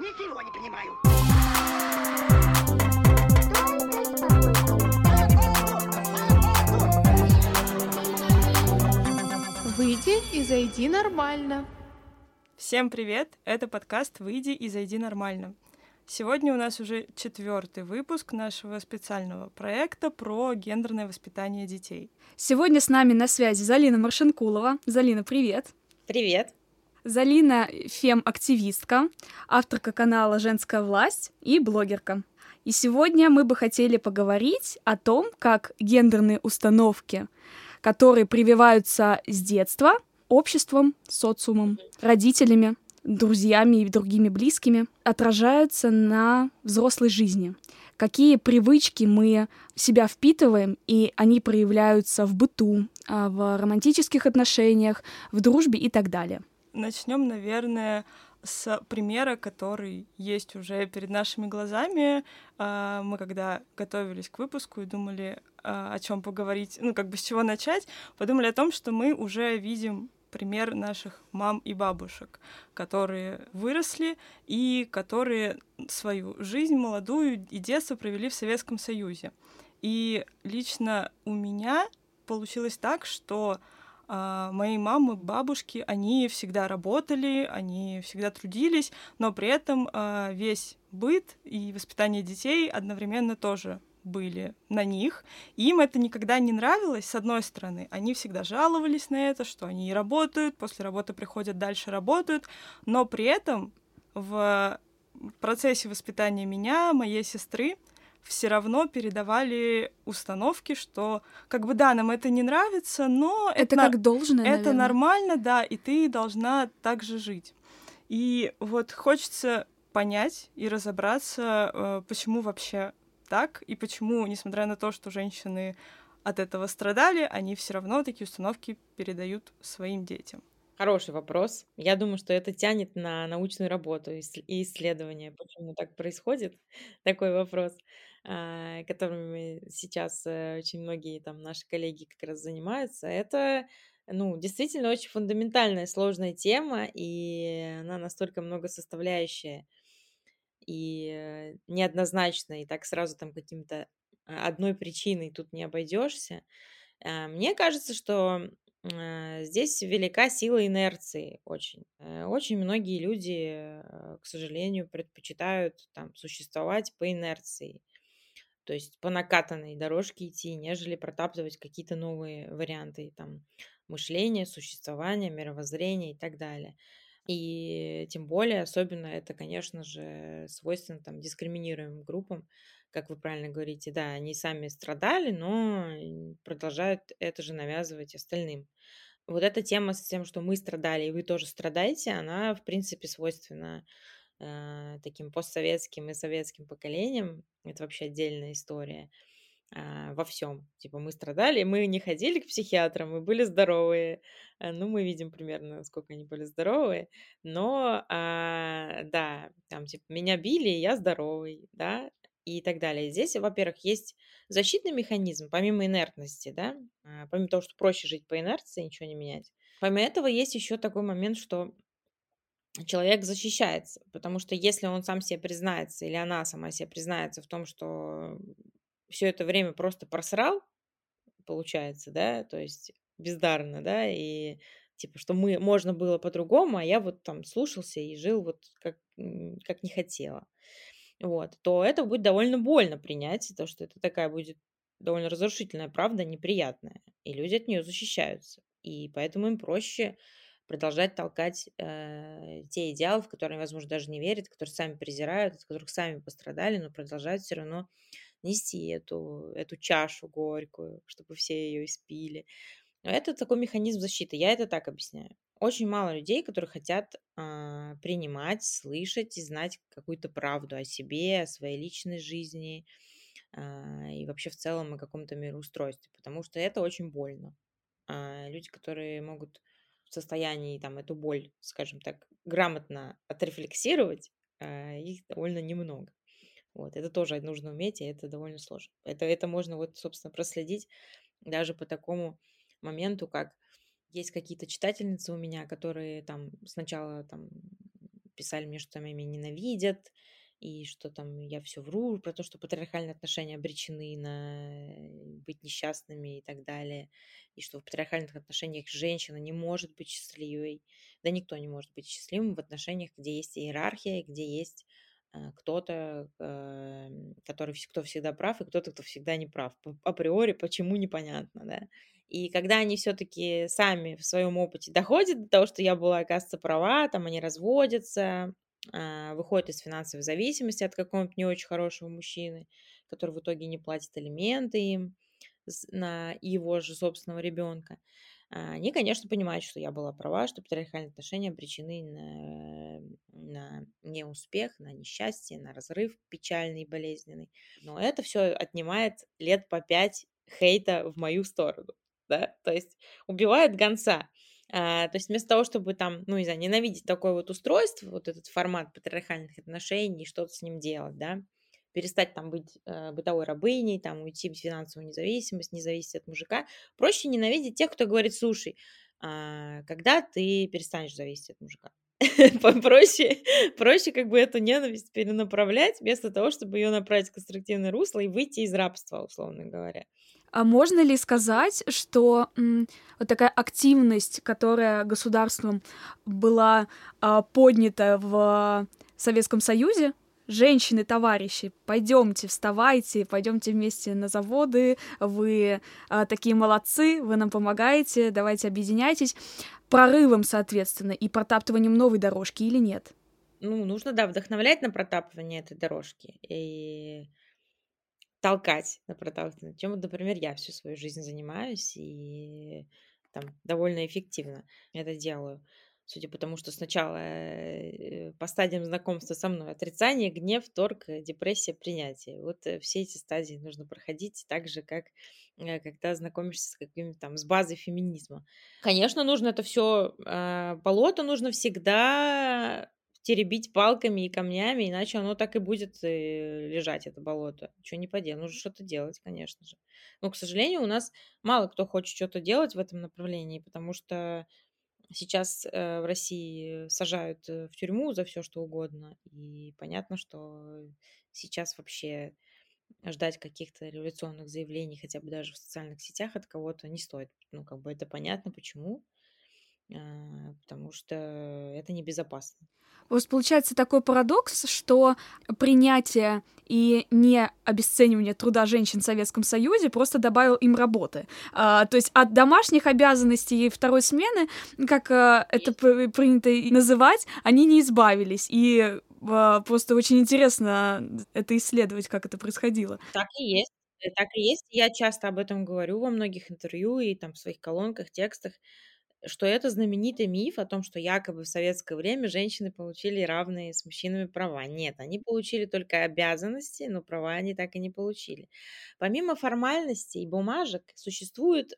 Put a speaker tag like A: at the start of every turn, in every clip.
A: Ничего не понимаю.
B: Выйди и зайди нормально.
C: Всем привет! Это подкаст «Выйди и зайди нормально». Сегодня у нас уже четвертый выпуск нашего специального проекта про гендерное воспитание детей.
D: Сегодня с нами на связи Залина Маршинкулова. Залина, привет!
E: Привет!
D: Залина — фем-активистка, авторка канала «Женская власть» и блогерка. И сегодня мы бы хотели поговорить о том, как гендерные установки, которые прививаются с детства обществом, социумом, родителями, друзьями и другими близкими, отражаются на взрослой жизни. Какие привычки мы в себя впитываем, и они проявляются в быту, а, в романтических отношениях, в дружбе и так далее.
C: Начнем, наверное, с примера, который есть уже перед нашими глазами. А, мы когда готовились к выпуску и думали, а, о чем поговорить, ну, как бы с чего начать, подумали о том, что мы уже видим пример наших мам и бабушек, которые выросли и которые свою жизнь молодую и детство провели в Советском Союзе. И лично у меня получилось так, что а, мои мамы, бабушки, они всегда работали, они всегда трудились, но при этом а, весь быт и воспитание детей одновременно тоже были на них. Им это никогда не нравилось, с одной стороны. Они всегда жаловались на это, что они и работают, после работы приходят дальше работают, но при этом в процессе воспитания меня, моей сестры, все равно передавали установки, что как бы да, нам это не нравится, но
D: это, это как должно,
C: это
D: наверное.
C: нормально, да, и ты должна так же жить. И вот хочется понять и разобраться, э, почему вообще так и почему, несмотря на то, что женщины от этого страдали, они все равно такие установки передают своим детям.
E: Хороший вопрос. Я думаю, что это тянет на научную работу и исследование, почему так происходит. Такой вопрос. А, которыми сейчас э, очень многие там наши коллеги как раз занимаются, это ну, действительно очень фундаментальная, сложная тема, и она настолько многосоставляющая и э, неоднозначная, и так сразу там каким-то одной причиной тут не обойдешься. Мне кажется, что здесь велика сила инерции очень. Э, очень многие люди, к сожалению, предпочитают там существовать по инерции то есть по накатанной дорожке идти, нежели протаптывать какие-то новые варианты там, мышления, существования, мировоззрения и так далее. И тем более, особенно это, конечно же, свойственно там, дискриминируемым группам, как вы правильно говорите, да, они сами страдали, но продолжают это же навязывать остальным. Вот эта тема с тем, что мы страдали, и вы тоже страдаете, она, в принципе, свойственна э, таким постсоветским и советским поколениям. Это вообще отдельная история э, во всем. Типа мы страдали, мы не ходили к психиатрам, мы были здоровые. Э, ну, мы видим примерно, сколько они были здоровые. Но, э, да, там типа меня били, я здоровый, да, и так далее. Здесь, во-первых, есть защитный механизм, помимо инертности, да, помимо того, что проще жить по инерции, ничего не менять. Помимо этого есть еще такой момент, что человек защищается, потому что если он сам себе признается или она сама себе признается в том, что все это время просто просрал, получается, да, то есть бездарно, да, и типа, что мы, можно было по-другому, а я вот там слушался и жил вот как, как не хотела, вот, то это будет довольно больно принять, то, что это такая будет довольно разрушительная правда, неприятная, и люди от нее защищаются, и поэтому им проще продолжать толкать э, те идеалы, в которые, возможно, даже не верят, которые сами презирают, от которых сами пострадали, но продолжают все равно нести эту, эту чашу горькую, чтобы все ее испили. Это такой механизм защиты. Я это так объясняю. Очень мало людей, которые хотят э, принимать, слышать и знать какую-то правду о себе, о своей личной жизни э, и вообще в целом о каком-то мироустройстве, потому что это очень больно. Э, люди, которые могут состоянии там эту боль, скажем так, грамотно отрефлексировать, а, их довольно немного. Вот, это тоже нужно уметь, и это довольно сложно. Это, это можно вот, собственно, проследить даже по такому моменту, как есть какие-то читательницы у меня, которые там сначала там писали мне, что меня ненавидят, и что там я все вру, про то, что патриархальные отношения обречены на быть несчастными и так далее, и что в патриархальных отношениях женщина не может быть счастливой, да никто не может быть счастливым в отношениях, где есть иерархия, где есть э, кто-то, э, который кто всегда прав, и кто-то, кто всегда не прав. Априори, почему непонятно, да. И когда они все-таки сами в своем опыте доходят до того, что я была, оказывается, права, там они разводятся, выходит из финансовой зависимости от какого-нибудь не очень хорошего мужчины, который в итоге не платит алименты им на его же собственного ребенка. А, они, конечно, понимают, что я была права, что патриархальные отношения обречены на, на неуспех, на несчастье, на разрыв печальный и болезненный. Но это все отнимает лет по пять хейта в мою сторону. Да? То есть убивает гонца. А, то есть вместо того, чтобы там, ну, не знаю, ненавидеть такое вот устройство, вот этот формат патриархальных отношений, что-то с ним делать, да, перестать там быть э, бытовой рабыней, там уйти в финансовую независимость, не зависеть от мужика, проще ненавидеть тех, кто говорит, слушай, а, когда ты перестанешь зависеть от мужика? проще, проще как бы эту ненависть перенаправлять, вместо того, чтобы ее направить в конструктивное русло и выйти из рабства, условно говоря.
D: А можно ли сказать, что м, вот такая активность, которая государством была а, поднята в Советском Союзе, женщины, товарищи, пойдемте, вставайте, пойдемте вместе на заводы, вы а, такие молодцы, вы нам помогаете, давайте объединяйтесь, прорывом, соответственно, и протаптыванием новой дорожки или нет?
E: Ну, нужно, да, вдохновлять на протаптывание этой дорожки. И толкать на проталкивание. Чем, например, я всю свою жизнь занимаюсь и там довольно эффективно это делаю. Судя по тому, что сначала э, по стадиям знакомства со мной отрицание, гнев, торг, депрессия, принятие. Вот э, все эти стадии нужно проходить так же, как э, когда знакомишься с каким-то там, с базой феминизма. Конечно, нужно это все, а, болото нужно всегда теребить палками и камнями, иначе оно так и будет э, лежать, это болото. Чего не поделать, нужно что-то делать, конечно же. Но, к сожалению, у нас мало кто хочет что-то делать в этом направлении, потому что сейчас э, в России сажают э, в тюрьму за все что угодно, и понятно, что сейчас вообще ждать каких-то революционных заявлений, хотя бы даже в социальных сетях от кого-то не стоит. Ну, как бы это понятно, почему. Потому что это небезопасно.
D: Вас получается такой парадокс, что принятие и не обесценивание труда женщин в Советском Союзе просто добавил им работы. А, то есть от домашних обязанностей и второй смены, как а, это принято называть, они не избавились. И а, просто очень интересно это исследовать, как это происходило.
E: Так и есть. Э, так и есть. Я часто об этом говорю во многих интервью и там в своих колонках, текстах что это знаменитый миф о том, что якобы в советское время женщины получили равные с мужчинами права. Нет, они получили только обязанности, но права они так и не получили. Помимо формальностей и бумажек существует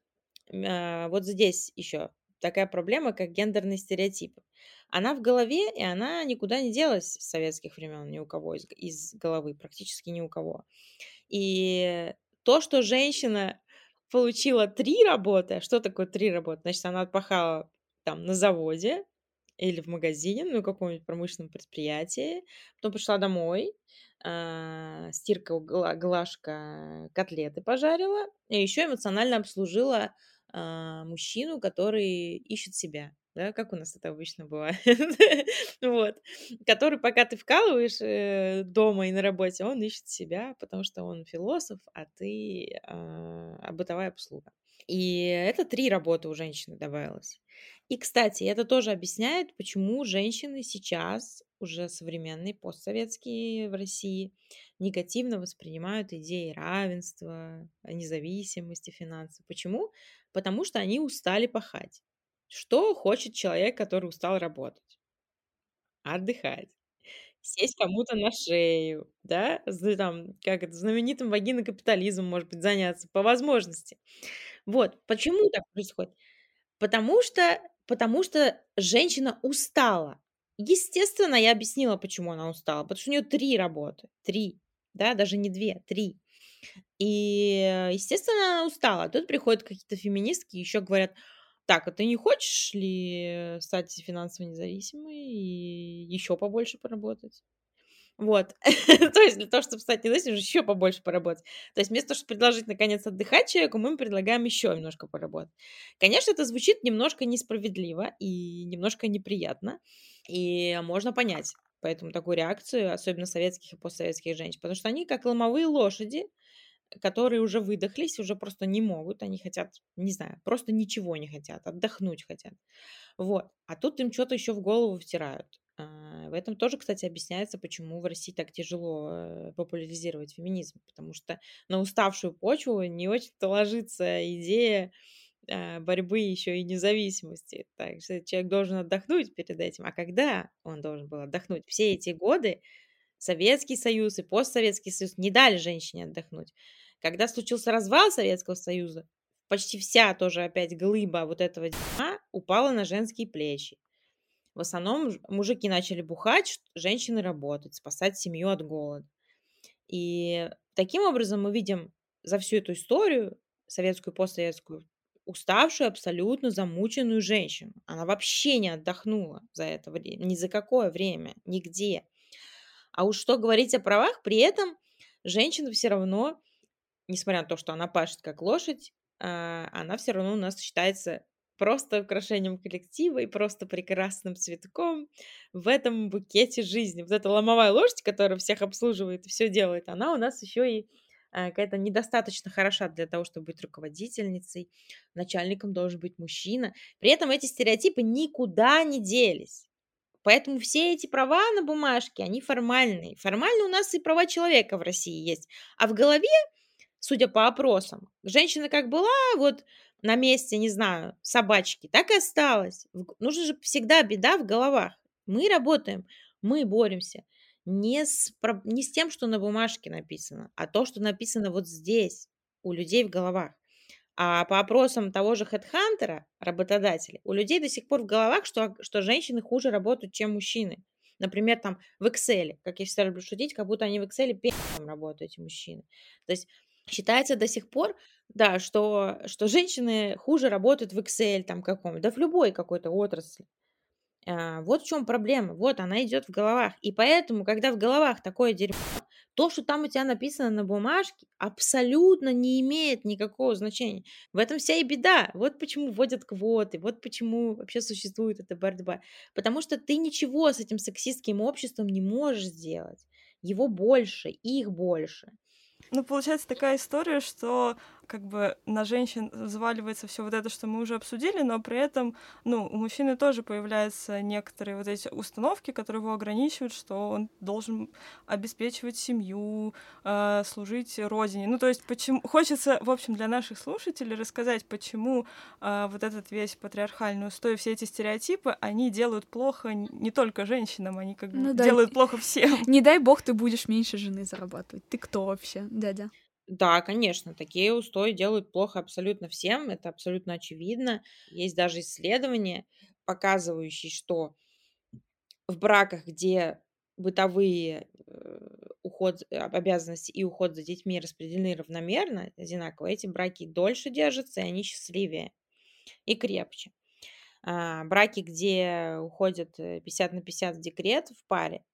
E: э, вот здесь еще такая проблема, как гендерные стереотипы. Она в голове, и она никуда не делась с советских времен ни у кого из, из головы, практически ни у кого. И то, что женщина получила три работы. А что такое три работы? Значит, она отпахала там на заводе или в магазине, ну, каком-нибудь промышленном предприятии. Потом пришла домой, э, стирка, глажка, котлеты пожарила. И еще эмоционально обслужила э, мужчину, который ищет себя да, как у нас это обычно бывает, вот, который, пока ты вкалываешь э, дома и на работе, он ищет себя, потому что он философ, а ты э, бытовая обслуга. И это три работы у женщины добавилось. И, кстати, это тоже объясняет, почему женщины сейчас, уже современные, постсоветские в России, негативно воспринимают идеи равенства, независимости финансов. Почему? Потому что они устали пахать. Что хочет человек, который устал работать? Отдыхать. Сесть кому-то на шею, да, там, как это, знаменитым вагинокапитализмом, может быть, заняться по возможности. Вот, почему так происходит? Потому что, потому что женщина устала. Естественно, я объяснила, почему она устала. Потому что у нее три работы. Три. Да, даже не две, три. И, естественно, она устала. Тут приходят какие-то феминистки, еще говорят, так, а ты не хочешь ли стать финансово независимой и еще побольше поработать? Вот. То есть для того, чтобы стать независимым, еще побольше поработать. То есть вместо того, чтобы предложить, наконец, отдыхать человеку, мы предлагаем еще немножко поработать. Конечно, это звучит немножко несправедливо и немножко неприятно, и можно понять поэтому такую реакцию, особенно советских и постсоветских женщин, потому что они как ломовые лошади, которые уже выдохлись, уже просто не могут, они хотят, не знаю, просто ничего не хотят, отдохнуть хотят. Вот. А тут им что-то еще в голову втирают. А, в этом тоже, кстати, объясняется, почему в России так тяжело э, популяризировать феминизм, потому что на уставшую почву не очень-то ложится идея а, борьбы еще и независимости. Так что человек должен отдохнуть перед этим. А когда он должен был отдохнуть? Все эти годы Советский Союз и постсоветский Союз не дали женщине отдохнуть. Когда случился развал Советского Союза, почти вся тоже опять глыба вот этого дерьма упала на женские плечи. В основном мужики начали бухать, женщины работать, спасать семью от голода. И таким образом мы видим за всю эту историю, советскую и постсоветскую, уставшую, абсолютно замученную женщину. Она вообще не отдохнула за это время, ни за какое время, нигде. А уж что говорить о правах, при этом женщина все равно, несмотря на то, что она пашет как лошадь, а, она все равно у нас считается просто украшением коллектива и просто прекрасным цветком в этом букете жизни. Вот эта ломовая лошадь, которая всех обслуживает и все делает, она у нас еще и а, какая-то недостаточно хороша для того, чтобы быть руководительницей. Начальником должен быть мужчина. При этом эти стереотипы никуда не делись. Поэтому все эти права на бумажке, они формальные. Формально у нас и права человека в России есть. А в голове, судя по опросам, женщина как была, вот на месте, не знаю, собачки, так и осталась. Нужно же всегда беда в головах. Мы работаем, мы боремся не с, не с тем, что на бумажке написано, а то, что написано вот здесь, у людей в головах. А по опросам того же HeadHunter, работодателей, у людей до сих пор в головах, что, что женщины хуже работают, чем мужчины. Например, там в Excel, как я всегда люблю шутить, как будто они в Excel пи***ом работают, эти мужчины. То есть считается до сих пор, да, что, что женщины хуже работают в Excel там каком да в любой какой-то отрасли. А, вот в чем проблема. Вот она идет в головах. И поэтому, когда в головах такое дерьмо, то, что там у тебя написано на бумажке, абсолютно не имеет никакого значения. В этом вся и беда. Вот почему вводят квоты, вот почему вообще существует эта борьба. Потому что ты ничего с этим сексистским обществом не можешь сделать. Его больше, их больше.
C: Ну, получается такая история, что как бы на женщин взваливается все вот это, что мы уже обсудили, но при этом, ну, у мужчины тоже появляются некоторые вот эти установки, которые его ограничивают, что он должен обеспечивать семью, э, служить родине. Ну, то есть, почему хочется, в общем, для наших слушателей рассказать, почему э, вот этот весь патриархальный устой, все эти стереотипы, они делают плохо не только женщинам, они как бы ну, делают да. плохо всем.
D: Не дай бог ты будешь меньше жены зарабатывать. Ты кто вообще, дядя?
E: Да, конечно, такие устои делают плохо абсолютно всем, это абсолютно очевидно. Есть даже исследования, показывающие, что в браках, где бытовые э, уход, э, обязанности и уход за детьми распределены равномерно, одинаково, эти браки дольше держатся, и они счастливее и крепче. А, браки, где уходят 50 на 50 в декрет в паре,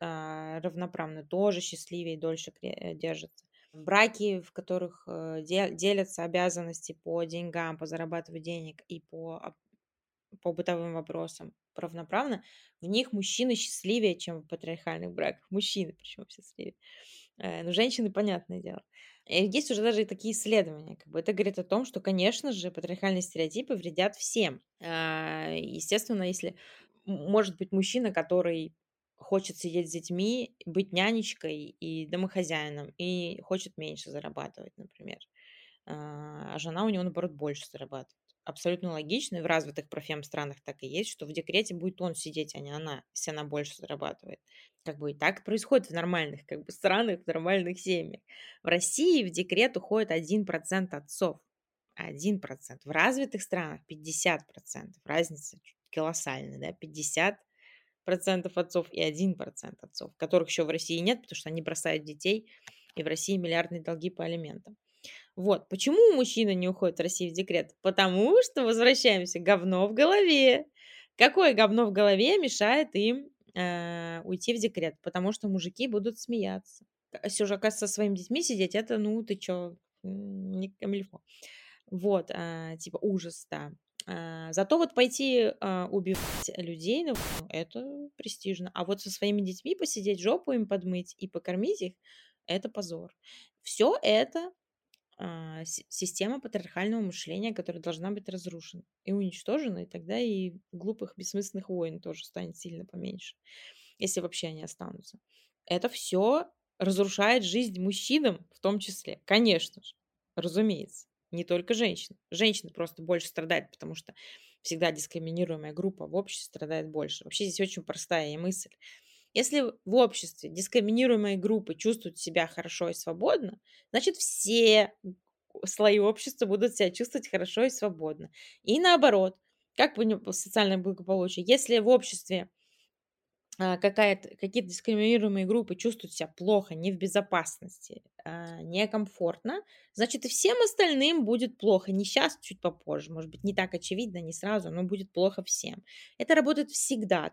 E: а, равноправно, тоже счастливее и дольше держатся браки, в которых э, делятся обязанности по деньгам, по зарабатыванию денег и по, по бытовым вопросам равноправно, в них мужчины счастливее, чем в патриархальных браках. Мужчины причем счастливее. Э, но женщины, понятное дело. И есть уже даже такие исследования. Как бы это говорит о том, что, конечно же, патриархальные стереотипы вредят всем. А, естественно, если может быть мужчина, который хочет сидеть с детьми, быть нянечкой и домохозяином, и хочет меньше зарабатывать, например. А, а жена у него, наоборот, больше зарабатывает. Абсолютно логично, и в развитых профем странах так и есть, что в декрете будет он сидеть, а не она, если она больше зарабатывает. Как бы и так происходит в нормальных как бы, странах, в нормальных семьях. В России в декрет уходит 1% отцов. 1%. В развитых странах 50%. Разница колоссальная, да, 50 процентов отцов и 1% отцов, которых еще в России нет, потому что они бросают детей, и в России миллиардные долги по алиментам. Вот. Почему мужчина не уходит в Россию в декрет? Потому что, возвращаемся, говно в голове. Какое говно в голове мешает им э, уйти в декрет? Потому что мужики будут смеяться. Уже, оказывается, со своими детьми сидеть, это, ну, ты чё, не камильфо. Вот, а, типа ужас, да. А, зато вот пойти а, убивать людей, ну, это престижно. А вот со своими детьми посидеть, жопу им подмыть и покормить их, это позор. Все это а, система патриархального мышления, которая должна быть разрушена и уничтожена, и тогда и глупых, бессмысленных войн тоже станет сильно поменьше, если вообще они останутся. Это все разрушает жизнь мужчинам в том числе, конечно же, разумеется, не только женщин. Женщины просто больше страдают, потому что всегда дискриминируемая группа в обществе страдает больше. Вообще здесь очень простая мысль. Если в обществе дискриминируемые группы чувствуют себя хорошо и свободно, значит все слои общества будут себя чувствовать хорошо и свободно. И наоборот, как социальное благополучие, если в обществе какие-то дискриминируемые группы чувствуют себя плохо, не в безопасности, а, некомфортно, значит и всем остальным будет плохо. Не сейчас, чуть попозже, может быть, не так очевидно, не сразу, но будет плохо всем. Это работает всегда.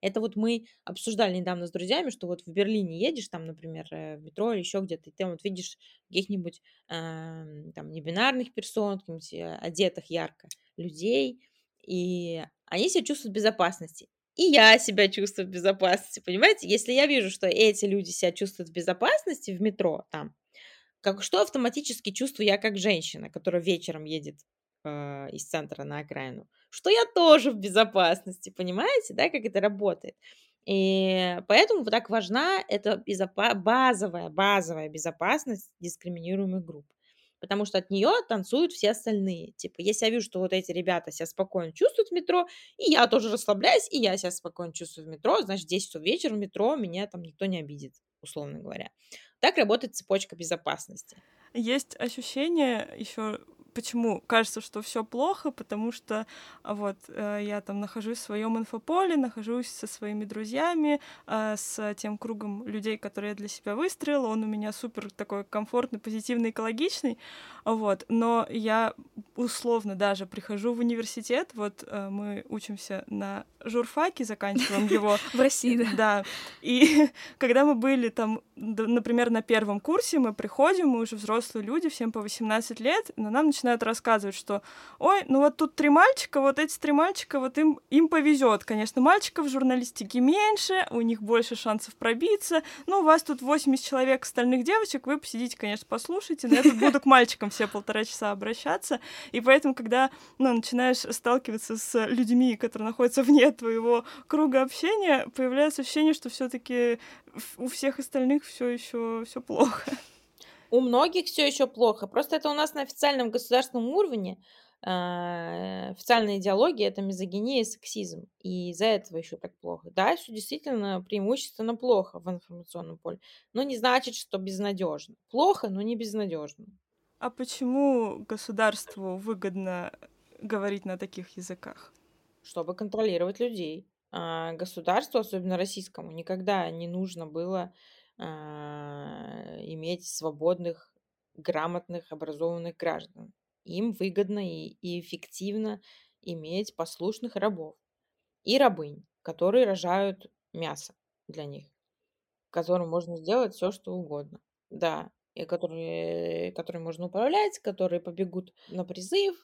E: Это вот мы обсуждали недавно с друзьями, что вот в Берлине едешь, там, например, э, в метро или еще где-то, и ты вот видишь каких-нибудь э, там небинарных персон, каких-нибудь э, одетых ярко людей, и они себя чувствуют в безопасности. И я себя чувствую в безопасности, понимаете? Если я вижу, что эти люди себя чувствуют в безопасности в метро там, как, что автоматически чувствую я как женщина, которая вечером едет э, из центра на окраину, что я тоже в безопасности, понимаете, да, как это работает. И поэтому вот так важна эта безопа- базовая, базовая безопасность дискриминируемых групп. Потому что от нее танцуют все остальные. Типа, если я вижу, что вот эти ребята себя спокойно чувствуют в метро, и я тоже расслабляюсь, и я себя спокойно чувствую в метро, значит, в 10 часов вечера в метро меня там никто не обидит, условно говоря. Так работает цепочка безопасности.
C: Есть ощущение еще почему кажется, что все плохо, потому что а, вот э, я там нахожусь в своем инфополе, нахожусь со своими друзьями, э, с тем кругом людей, которые я для себя выстроила, он у меня супер такой комфортный, позитивный, экологичный, вот, но я условно даже прихожу в университет, вот э, мы учимся на журфаке, заканчиваем его.
D: В России, да.
C: Да, и когда мы были там, например, на первом курсе, мы приходим, мы уже взрослые люди, всем по 18 лет, но нам начинают рассказывать, что, ой, ну вот тут три мальчика, вот эти три мальчика, вот им, им повезет, конечно, мальчиков в журналистике меньше, у них больше шансов пробиться, ну, у вас тут 80 человек остальных девочек, вы посидите, конечно, послушайте, но я тут буду к мальчикам все полтора часа обращаться, и поэтому, когда, ну, начинаешь сталкиваться с людьми, которые находятся вне твоего круга общения, появляется ощущение, что все таки у всех остальных все еще все плохо.
E: У многих все еще плохо. Просто это у нас на официальном государственном уровне э, официальная идеология это мизогиния и сексизм. И из-за этого еще так плохо. Да, все действительно преимущественно плохо в информационном поле. Но не значит, что безнадежно. Плохо, но не безнадежно.
C: А почему государству выгодно говорить на таких языках?
E: Чтобы контролировать людей. А государству, особенно российскому, никогда не нужно было а, иметь свободных, грамотных, образованных граждан. Им выгодно и, и эффективно иметь послушных рабов и рабынь, которые рожают мясо для них, которым можно сделать все, что угодно. Да, и которые, которые можно управлять, которые побегут на призыв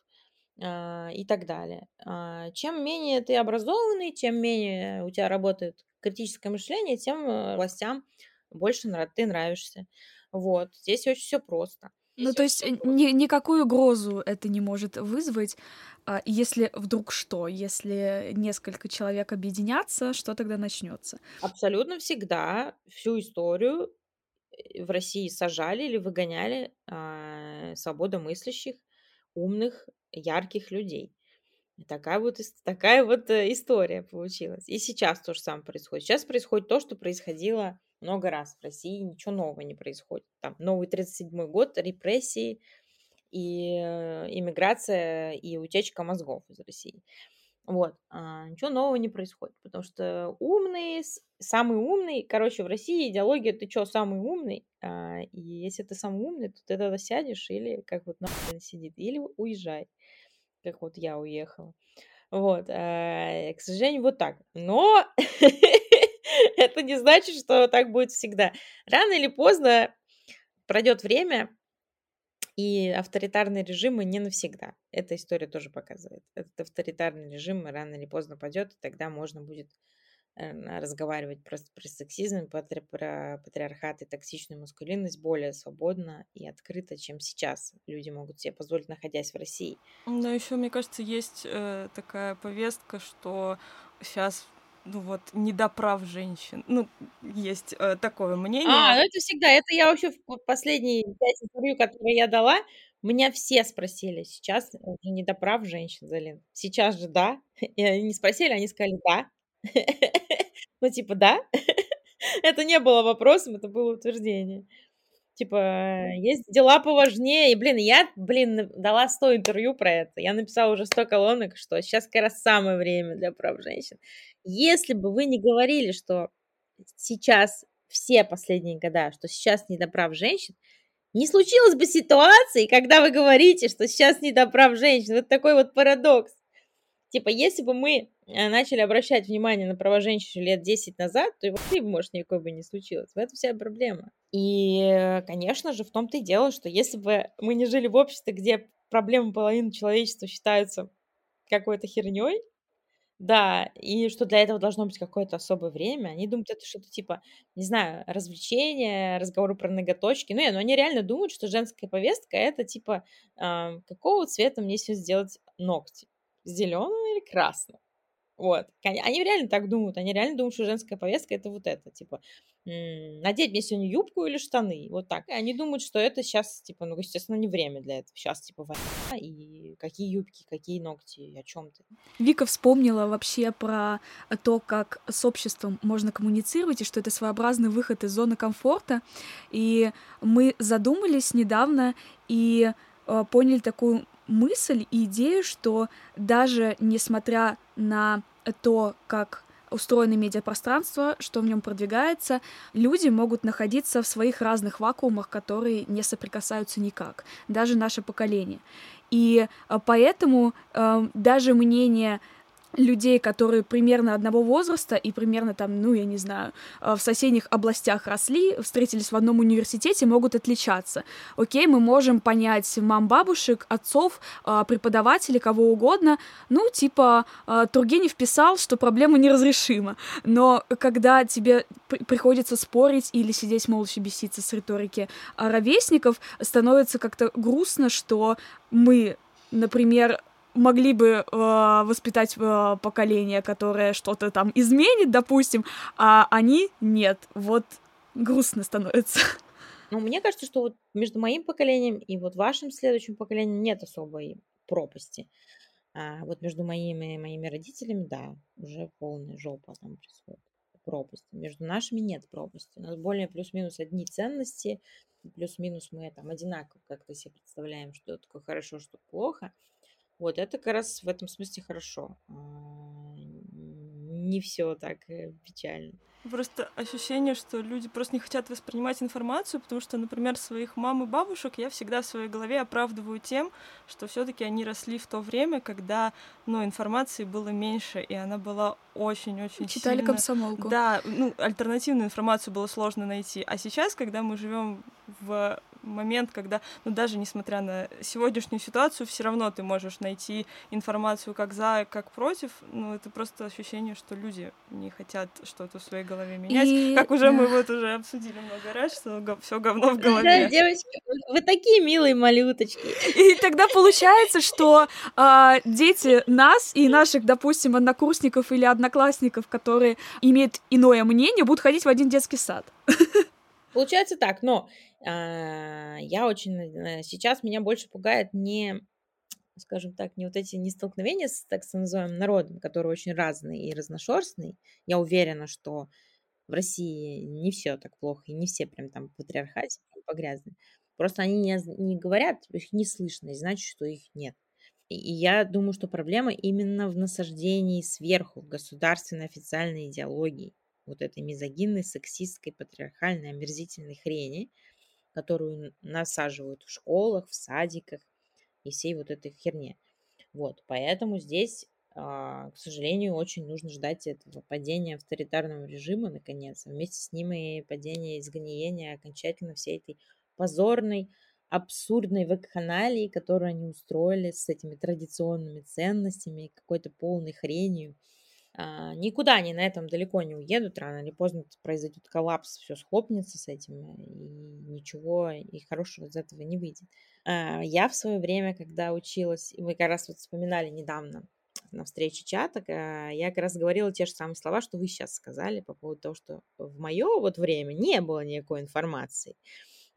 E: а, и так далее. А, чем менее ты образованный, чем менее у тебя работает критическое мышление, тем э, властям больше ты нравишься. Вот. Здесь очень все просто.
D: Ну, то есть ни, никакую угрозу это не может вызвать, а если вдруг что, если несколько человек объединятся, что тогда начнется?
E: Абсолютно всегда всю историю э, в России сажали или выгоняли а, свободомыслящих, умных, ярких людей. такая вот, такая вот э, история получилась. И сейчас то же самое происходит. Сейчас происходит то, что происходило много раз в России, ничего нового не происходит. Там новый 37-й год, репрессии и э, иммиграция и утечка мозгов из России. Вот, а, ничего нового не происходит, потому что умный, самый умный, короче, в России идеология, ты что, самый умный, а, и если ты самый умный, то ты тогда сядешь или как вот нахрен сидит, или уезжай, как вот я уехала. Вот, а, к сожалению, вот так. Но это не значит, что так будет всегда. Рано или поздно пройдет время, и авторитарные режимы не навсегда. Эта история тоже показывает. Этот авторитарный режим рано или поздно падет, и тогда можно будет э, разговаривать про, про сексизм, про, про патриархат и токсичную маскулинность более свободно и открыто, чем сейчас люди могут себе позволить, находясь в России.
C: Но еще, мне кажется, есть э, такая повестка, что сейчас ну вот, недоправ женщин. Ну, есть э, такое мнение.
E: А, ну это всегда. Это я вообще в последние пять интервью, которые я дала, меня все спросили. Сейчас уже недоправ женщин, Залин. Сейчас же да. И они не спросили, они сказали да. Ну, типа, да. Это не было вопросом, это было утверждение. Типа, есть дела поважнее. И, блин, я, блин, дала 100 интервью про это. Я написала уже 100 колонок, что сейчас как раз самое время для прав женщин. Если бы вы не говорили, что сейчас все последние года, что сейчас не до прав женщин, не случилось бы ситуации, когда вы говорите, что сейчас не до прав женщин. Вот такой вот парадокс. Типа, если бы мы э, начали обращать внимание на права женщин лет 10 назад, то и вообще, может, никакой бы не случилось. В этом вся проблема. И, конечно же, в том-то и дело, что если бы мы не жили в обществе, где проблемы половины человечества считаются какой-то херней, да, и что для этого должно быть какое-то особое время. Они думают, это что-то типа, не знаю, развлечение, разговоры про ноготочки. Ну, но они реально думают, что женская повестка это типа, а, какого цвета мне сейчас сделать ногти? Зеленого или красного? Вот. Они реально так думают. Они реально думают, что женская повестка это вот это. Типа, надеть мне сегодня юбку или штаны. Вот так. И они думают, что это сейчас, типа, ну, естественно, не время для этого. Сейчас, типа, война, и какие юбки, какие ногти, о чем ты.
D: Вика вспомнила вообще про то, как с обществом можно коммуницировать, и что это своеобразный выход из зоны комфорта. И мы задумались недавно и э, поняли такую мысль и идею, что даже несмотря на то, как устроено медиапространство, что в нем продвигается, люди могут находиться в своих разных вакуумах, которые не соприкасаются никак, даже наше поколение. И э, поэтому э, даже мнение людей, которые примерно одного возраста и примерно там, ну, я не знаю, э, в соседних областях росли, встретились в одном университете, могут отличаться. Окей, мы можем понять мам, бабушек, отцов, э, преподавателей, кого угодно. Ну, типа, э, Тургенев писал, что проблема неразрешима. Но когда тебе приходится спорить или сидеть молча беситься с риторики ровесников, становится как-то грустно, что мы, например, могли бы э, воспитать э, поколение, которое что-то там изменит, допустим, а они нет. Вот грустно становится.
E: Ну, мне кажется, что вот между моим поколением и вот вашим следующим поколением нет особой пропасти. А вот между моими моими родителями, да, уже полная жопа там происходит. Пропасть. Между нашими нет пропасти. У нас более плюс-минус одни ценности, плюс-минус мы там одинаково как-то себе представляем, что такое хорошо, что плохо. Вот это как раз в этом смысле хорошо. Не все так э, печально.
C: Просто ощущение, что люди просто не хотят воспринимать информацию, потому что, например, своих мам и бабушек я всегда в своей голове оправдываю тем, что все-таки они росли в то время, когда, ну, информации было меньше, и она была очень-очень
D: Читали
C: сильно...
D: комсомолку.
C: Да, ну, альтернативную информацию было сложно найти. А сейчас, когда мы живем в момент, когда, ну, даже несмотря на сегодняшнюю ситуацию, все равно ты можешь найти информацию как за, как против. Ну, это просто ощущение, что люди не хотят что-то в своей голове менять. И... Как уже мы вот уже обсудили много раз, что все говно в голове.
E: Да, девочки, вы такие милые малюточки.
D: И тогда получается, что э, дети нас и наших, допустим, однокурсников или одноклассников, которые имеют иное мнение, будут ходить в один детский сад.
E: Получается так, но а, я очень э, сейчас меня больше пугает не, скажем так, не вот эти не столкновения с так называемым народом, который очень разный и разношерстный. Я уверена, что в России не все так плохо, и не все прям там патриархате погрязны. Просто они не, не говорят, их не слышно, и значит, что их нет. И я думаю, что проблема именно в насаждении сверху государственной официальной идеологии, вот этой мизогинной, сексистской, патриархальной, омерзительной хрени, которую насаживают в школах, в садиках и всей вот этой херне. Вот, поэтому здесь, а, к сожалению, очень нужно ждать этого падения авторитарного режима, наконец, а вместе с ним и падения изгниения окончательно всей этой позорной, абсурдной вакханалии, которую они устроили с этими традиционными ценностями, какой-то полной хренью. А, никуда они на этом далеко не уедут, рано или поздно произойдет коллапс, все схлопнется с этим, и ничего и хорошего из этого не выйдет. А, я в свое время, когда училась, и мы как раз вот вспоминали недавно на встрече чата, я как раз говорила те же самые слова, что вы сейчас сказали по поводу того, что в мое вот время не было никакой информации.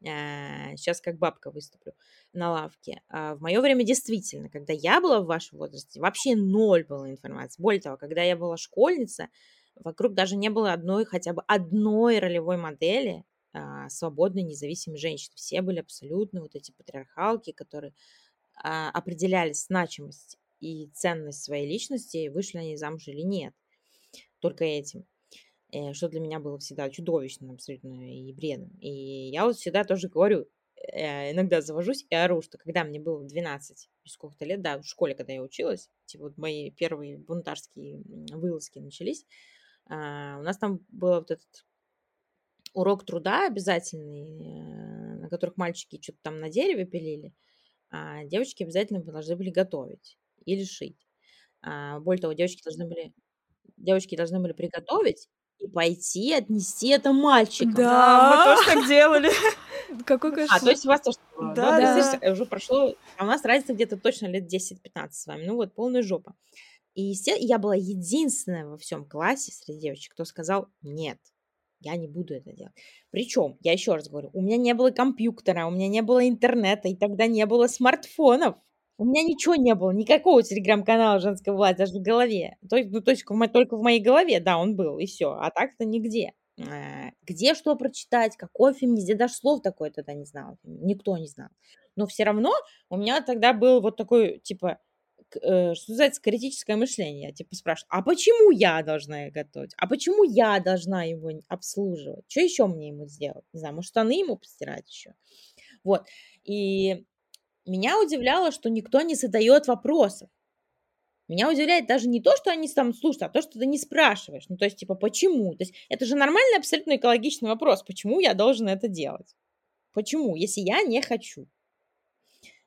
E: Сейчас как бабка выступлю на лавке. В мое время действительно, когда я была в вашем возрасте, вообще ноль было информации. Более того, когда я была школьница, вокруг даже не было одной, хотя бы одной ролевой модели, а, свободной, независимой женщины. Все были абсолютно вот эти патриархалки, которые а, определяли значимость и ценность своей личности, вышли они замуж или нет. Только этим. Э, что для меня было всегда чудовищным абсолютно и бредом. И я вот всегда тоже говорю, э, иногда завожусь и ору, что когда мне было 12 сколько-то лет, да, в школе, когда я училась, типа вот мои первые бунтарские вылазки начались, а, у нас там был вот этот урок труда обязательный, э, на которых мальчики что-то там на дереве пилили, а девочки обязательно должны были готовить или шить. А, более того, девочки должны были девочки должны были приготовить пойти отнести это мальчикам.
C: Да, мы тоже так делали.
D: Какой
E: А, то есть у вас тоже
C: Да,
E: да?
C: да.
E: Уже прошло, а у нас разница где-то точно лет 10-15 с вами. Ну вот, полная жопа. И я была единственная во всем классе среди девочек, кто сказал «нет». Я не буду это делать. Причем, я еще раз говорю, у меня не было компьютера, у меня не было интернета, и тогда не было смартфонов. У меня ничего не было, никакого телеграм-канала «Женская власть» даже в голове. То есть, ну, то есть только в моей голове, да, он был, и все. А так-то нигде. Э, Где что прочитать, какой фильм, нигде даже слов такое тогда не знал. Никто не знал. Но все равно у меня тогда был вот такой, типа, э, что называется, критическое мышление. Я типа спрашиваю, а почему я должна готовить? А почему я должна его обслуживать? Что еще мне ему сделать? Не знаю, может, штаны ему постирать еще? Вот. И меня удивляло, что никто не задает вопросов. Меня удивляет даже не то, что они там слушают, а то, что ты не спрашиваешь. Ну, то есть, типа, почему? То есть, это же нормальный, абсолютно экологичный вопрос. Почему я должен это делать? Почему, если я не хочу?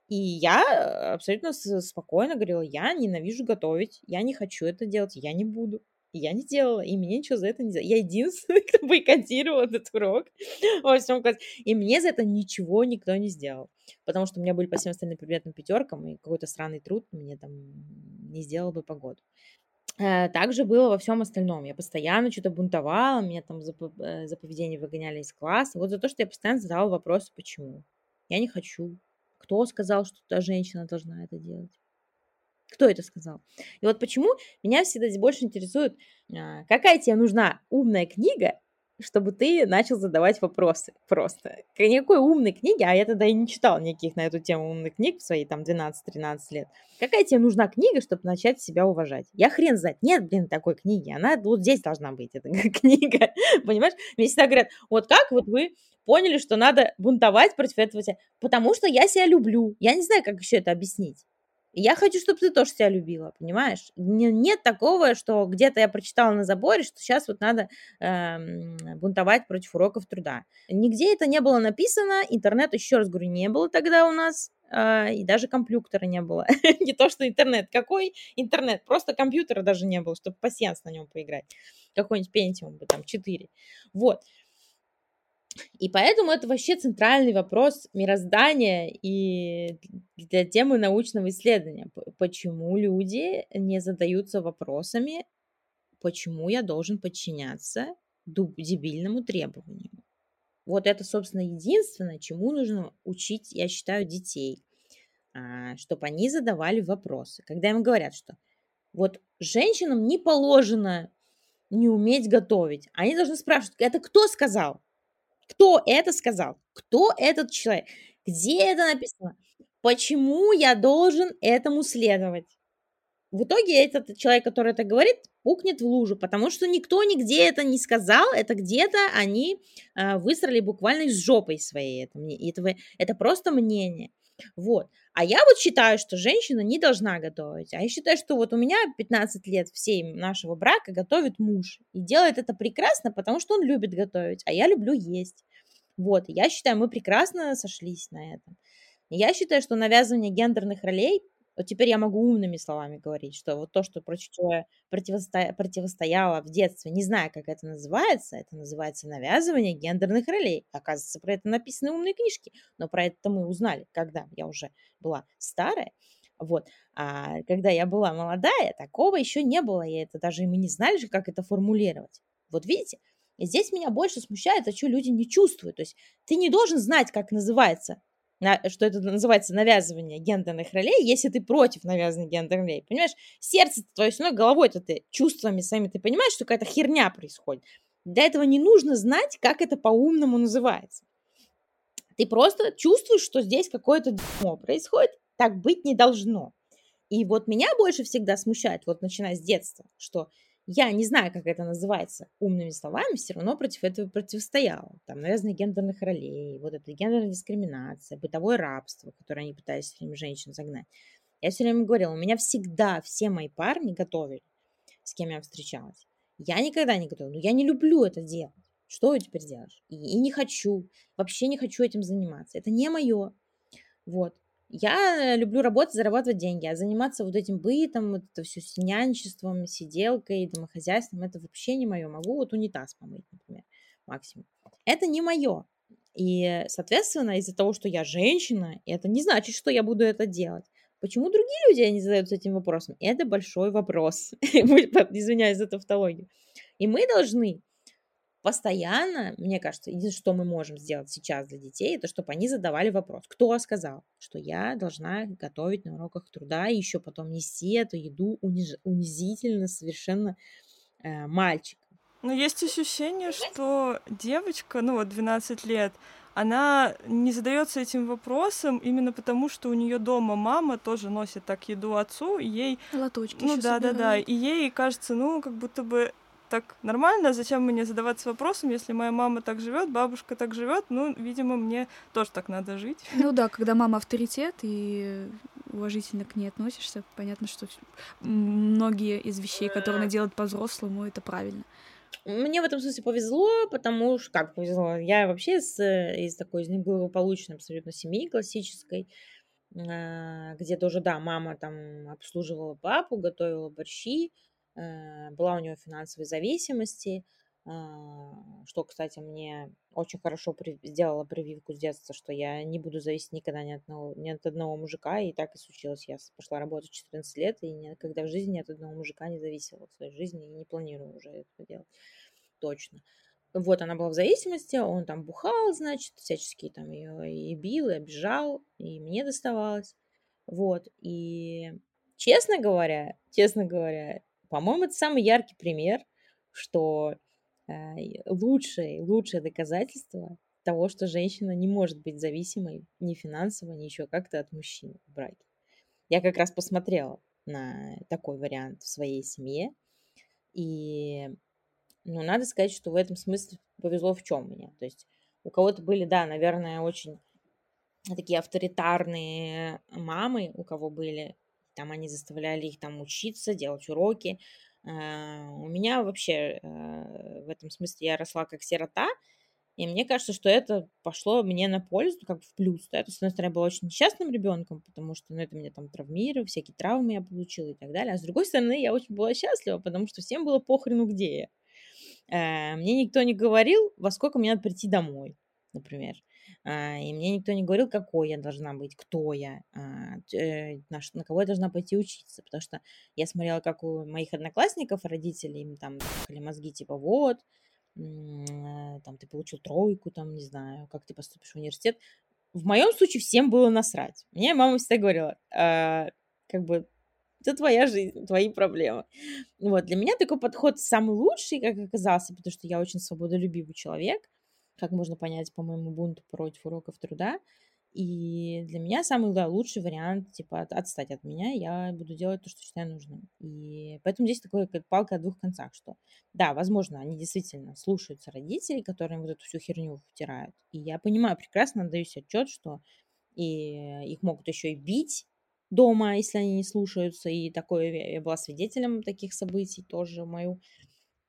E: И я э, абсолютно спокойно говорила, я ненавижу готовить, я не хочу это делать, я не буду. Я не делала, и мне ничего за это не... Я единственная, кто бойкотировал этот урок во всем классе. И мне за это ничего никто не сделал. Потому что у меня были по всем остальным предметам пятеркам, и какой-то странный труд мне там не сделал бы погоду. Э, Также было во всем остальном. Я постоянно что-то бунтовала, меня там за, э, за поведение выгоняли из класса. Вот за то, что я постоянно задавала вопросы, почему. Я не хочу. Кто сказал, что та женщина должна это делать? Кто это сказал? И вот почему меня всегда больше интересует, а, какая тебе нужна умная книга, чтобы ты начал задавать вопросы просто. Никакой умной книги, а я тогда и не читала никаких на эту тему умных книг в свои там 12-13 лет. Какая тебе нужна книга, чтобы начать себя уважать? Я хрен знает. Нет, блин, такой книги. Она вот здесь должна быть, эта книга. Понимаешь? Мне всегда говорят, вот как вот вы поняли, что надо бунтовать против этого? себя?» Потому что я себя люблю. Я не знаю, как еще это объяснить. Я хочу, чтобы ты тоже себя любила, понимаешь? Не- Нет такого, что где-то я прочитала на заборе, что сейчас вот надо эм, бунтовать против уроков труда. Нигде это не было написано, интернет, еще раз говорю, не было тогда у нас, э, и даже компьютера не было. Не то, что интернет. Какой интернет? Просто компьютера даже не было, чтобы пассианс на нем поиграть. Какой-нибудь Pentium бы там 4. Вот. И поэтому это вообще центральный вопрос мироздания и для темы научного исследования. Почему люди не задаются вопросами, почему я должен подчиняться дебильному требованию? Вот это, собственно, единственное, чему нужно учить, я считаю, детей, чтобы они задавали вопросы. Когда им говорят, что вот женщинам не положено не уметь готовить, они должны спрашивать, это кто сказал? Кто это сказал? Кто этот человек? Где это написано? почему я должен этому следовать? В итоге этот человек, который это говорит, пукнет в лужу, потому что никто нигде это не сказал, это где-то они э, высрали буквально из жопой своей. Это, это, это просто мнение. Вот. А я вот считаю, что женщина не должна готовить. А я считаю, что вот у меня 15 лет всей нашего брака готовит муж. И делает это прекрасно, потому что он любит готовить, а я люблю есть. Вот, я считаю, мы прекрасно сошлись на этом. Я считаю, что навязывание гендерных ролей вот теперь я могу умными словами говорить, что вот то, что я противосто... противостояла в детстве, не знаю, как это называется, это называется навязывание гендерных ролей. Оказывается, про это написаны умные книжки, но про это мы узнали, когда я уже была старая. Вот. А когда я была молодая, такого еще не было, и это даже мы не знали как это формулировать. Вот видите, и здесь меня больше смущает, а что люди не чувствуют. То есть ты не должен знать, как называется что это называется навязывание гендерных ролей, если ты против навязывания гендерных ролей. Понимаешь, сердце твое все равно головой-то ты чувствами своими, ты понимаешь, что какая-то херня происходит. Для этого не нужно знать, как это по-умному называется. Ты просто чувствуешь, что здесь какое-то дерьмо происходит, так быть не должно. И вот меня больше всегда смущает, вот начиная с детства, что я не знаю, как это называется умными словами, все равно против этого противостояла. Там навязанные гендерных ролей, вот эта гендерная дискриминация, бытовое рабство, которое они пытались все время женщин загнать. Я все время говорила, у меня всегда все мои парни готовили, с кем я встречалась. Я никогда не готовила, но я не люблю это делать. Что ты теперь делаешь? И, и не хочу, вообще не хочу этим заниматься. Это не мое. Вот. Я люблю работать, зарабатывать деньги, а заниматься вот этим бытом, вот это все с нянчеством, сиделкой, домохозяйством, это вообще не мое. Могу вот унитаз помыть, например, максимум. Это не мое. И, соответственно, из-за того, что я женщина, это не значит, что я буду это делать. Почему другие люди не задаются этим вопросом? Это большой вопрос. Извиняюсь за тавтологию. И мы должны постоянно, мне кажется, единственное, что мы можем сделать сейчас для детей, это чтобы они задавали вопрос, кто сказал, что я должна готовить на уроках труда и еще потом нести эту еду униж... унизительно совершенно э, мальчикам.
C: Ну, есть ощущение, что девочка, ну вот 12 лет, она не задается этим вопросом именно потому, что у нее дома мама тоже носит так еду отцу, и ей...
D: Лоточки
C: Ну да, да, да. И ей кажется, ну, как будто бы так нормально, зачем мне задаваться вопросом, если моя мама так живет, бабушка так живет, ну, видимо, мне тоже так надо жить.
D: Ну да, когда мама авторитет и уважительно к ней относишься, понятно, что многие из вещей, которые она делает по-взрослому, это правильно.
E: Мне в этом смысле повезло, потому что, как повезло, я вообще из, из такой из неблагополучной абсолютно семьи классической, а, где тоже, да, мама там обслуживала папу, готовила борщи, Э, была у него финансовой зависимости, а, что, кстати, мне очень хорошо при... сделала прививку с детства, что я не буду зависеть никогда ни от, одного, ни от одного мужика, и так и случилось. Я пошла работать в 14 лет, и никогда в жизни ни от одного мужика не зависела в своей жизни, и не планирую уже это делать. Точно. Вот она была в зависимости, он там бухал, значит, всячески там ее и бил, и обижал, и мне доставалось. Вот, и честно говоря, честно говоря, по-моему, это самый яркий пример, что э, лучшее, лучшее доказательство того, что женщина не может быть зависимой ни финансово, ни еще как-то от мужчины в браке. Я как раз посмотрела на такой вариант в своей семье, и ну, надо сказать, что в этом смысле повезло в чем мне. То есть у кого-то были, да, наверное, очень такие авторитарные мамы, у кого были там они заставляли их там учиться, делать уроки. А, у меня вообще э, в этом смысле я росла как сирота, и мне кажется, что это пошло мне на пользу, как в плюс. Да? То есть, с одной стороны, я была очень несчастным ребенком, потому что ну, это меня там травмировало, всякие травмы я получила и так далее. А с другой стороны, я очень была счастлива, потому что всем было похрену, где я. Э, мне никто не говорил, во сколько мне надо прийти домой, например. А, и мне никто не говорил, какой я должна быть, кто я, а, э, на, кого я должна пойти учиться, потому что я смотрела, как у моих одноклассников родители им там мозги, типа, вот, э, там, ты получил тройку, там, не знаю, как ты поступишь в университет. В моем случае всем было насрать. Мне мама всегда говорила, как бы, это твоя жизнь, твои проблемы. Вот, для меня такой подход самый лучший, как оказался, потому что я очень свободолюбивый человек – как можно понять по моему бунту против уроков труда. И для меня самый да, лучший вариант, типа, от, отстать от меня, я буду делать то, что считаю нужным. И поэтому здесь такое как палка о двух концах, что да, возможно, они действительно слушаются родителей, которые вот эту всю херню втирают. И я понимаю, прекрасно отдаю себе отчет, что и их могут еще и бить дома, если они не слушаются. И такое я была свидетелем таких событий тоже. Мою,